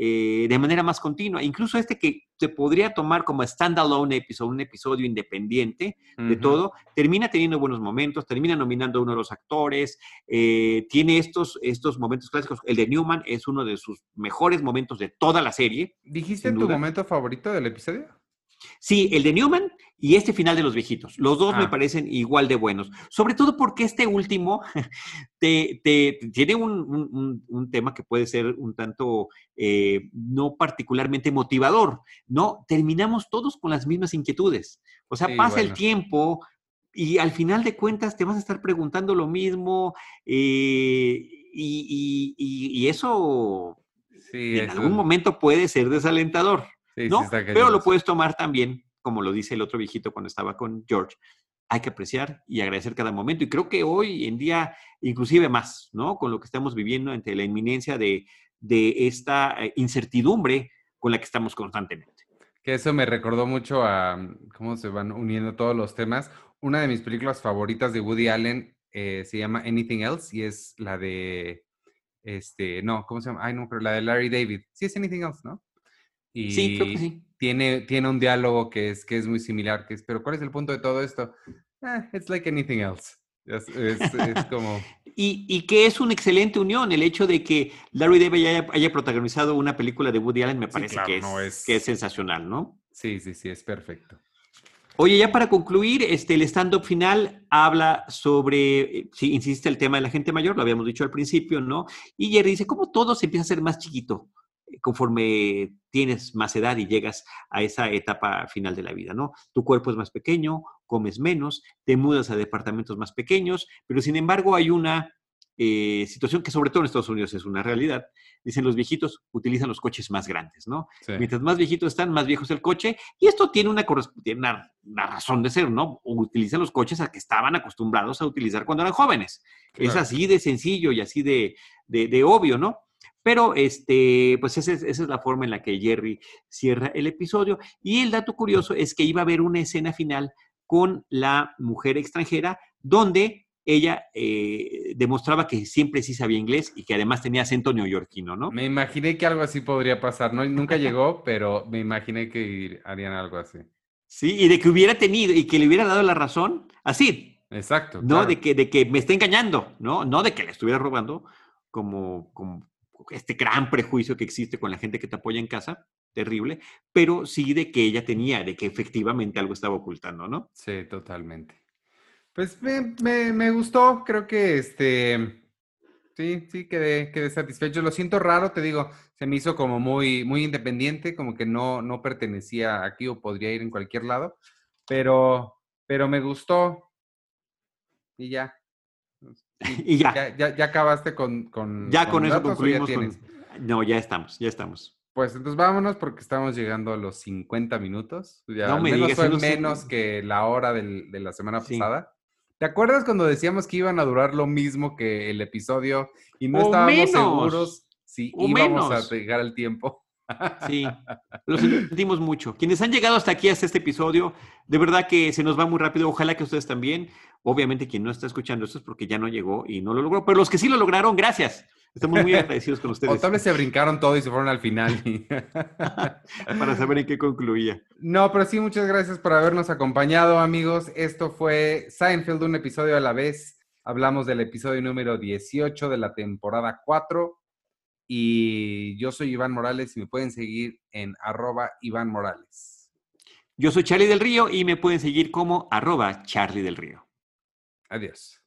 Eh, de manera más continua. Incluso este que se podría tomar como standalone episodio, un episodio independiente de todo, termina teniendo buenos momentos, termina nominando a uno de los actores, eh, tiene estos, estos momentos clásicos. El de Newman es uno de sus mejores momentos de toda la serie. ¿Dijiste tu momento favorito del episodio? Sí, el de Newman y este final de los viejitos. Los dos me ah. parecen igual de buenos. Sobre todo porque este último te, tiene un, tema que puede ser un tanto eh, no particularmente motivador, ¿no? Terminamos todos con las mismas inquietudes. O sea, pasa el tiempo y al final de cuentas te vas a estar preguntando lo mismo eh, y, eso en algún momento puede ser desalentador. ¿No? Pero lo puedes tomar también, como lo dice el otro viejito cuando estaba con George, hay que apreciar y agradecer cada momento. Y creo que hoy en día, inclusive más, ¿no? Con lo que estamos viviendo ante la inminencia de, esta eh, incertidumbre con la que estamos constantemente. Que eso me recordó mucho a mm, cómo se van uniendo todos los temas. Una de mis películas favoritas de Woody Allen eh, se llama Anything Else y es la de, este, no, ¿cómo se llama? Ay, no, pero la de Larry David. Sí, es Anything Else, ¿no? Y sí, creo que sí. Tiene, tiene un diálogo que es, que es muy similar, que es, pero ¿cuál es el punto de todo esto? Eh, it's like anything else. Es, como... y, y, que es una excelente unión el hecho de que Larry David haya, haya protagonizado una película de Woody Allen, me parece que, es, que es sensacional, ¿no? Sí, sí, sí, es perfecto. Oye, ya para concluir, este, el stand-up final habla sobre, eh, sí, insiste el tema de la gente mayor, lo habíamos dicho al principio, ¿no? Y Jerry dice, ¿cómo todo se empieza a ser más chiquito? Conforme tienes más edad y llegas a esa etapa final de la vida, ¿no? Tu cuerpo es más pequeño, comes menos, te mudas a departamentos más pequeños, pero sin embargo hay una eh, situación que sobre todo en Estados Unidos es una realidad. Dicen los viejitos utilizan los coches más grandes, ¿no? Mientras más viejitos están, más viejo es el coche y esto tiene una, una, razón de ser, ¿no? Utilizan los coches a que estaban acostumbrados a utilizar cuando eran jóvenes. Es así de sencillo y así de, de obvio, ¿no? Pero este, pues esa es, la forma en la que Jerry cierra el episodio. Y el dato curioso es que iba a haber una escena final con la mujer extranjera donde ella eh, demostraba que siempre sí sabía inglés y que además tenía acento neoyorquino, ¿no? Me imaginé que algo así podría pasar. No, nunca llegó, pero me imaginé que harían algo así. Sí, y de que hubiera tenido y que le hubiera dado la razón así. Exacto. No de, que, de que me está engañando, ¿no? No de que le estuviera robando, como, como, este gran prejuicio que existe con la gente que te apoya en casa, terrible, pero sí de que ella tenía, de que efectivamente algo estaba ocultando, ¿no? Sí, totalmente. Pues me, gustó, creo que este, sí, sí, quedé, quedé, satisfecho. Lo siento raro, te digo, se me hizo como muy, muy independiente, como que no, no pertenecía aquí o podría ir en cualquier lado, pero, pero me gustó y ya. Y ya. ya. acabaste con, con Ya con, eso concluimos. No, ya estamos, ya estamos. Pues entonces vámonos porque estamos llegando a los 50 minutos. Ya, no me menos digas, fue menos que la hora del, de la semana pasada. ¿Te acuerdas cuando decíamos que iban a durar lo mismo que el episodio y no estábamos seguros si íbamos a llegar al tiempo? Sí, lo sentimos mucho. Quienes han llegado hasta aquí, hasta este episodio, de verdad que se nos va muy rápido. Ojalá que ustedes también. Obviamente, quien no está escuchando esto es porque ya no llegó y no lo logró. Pero los que sí lo lograron, gracias. Estamos muy agradecidos con ustedes. O tal vez se brincaron todo y se fueron al final. Para saber en qué concluía. No, pero sí, muchas gracias por habernos acompañado, amigos. Esto fue Seinfeld, un episodio a la vez. Hablamos del episodio número 18 de la temporada 4. Y yo soy Iván Morales y me pueden seguir en arroba Iván Morales. Yo soy Charlie del Río y me pueden seguir como arroba Charlie del Río. Adiós.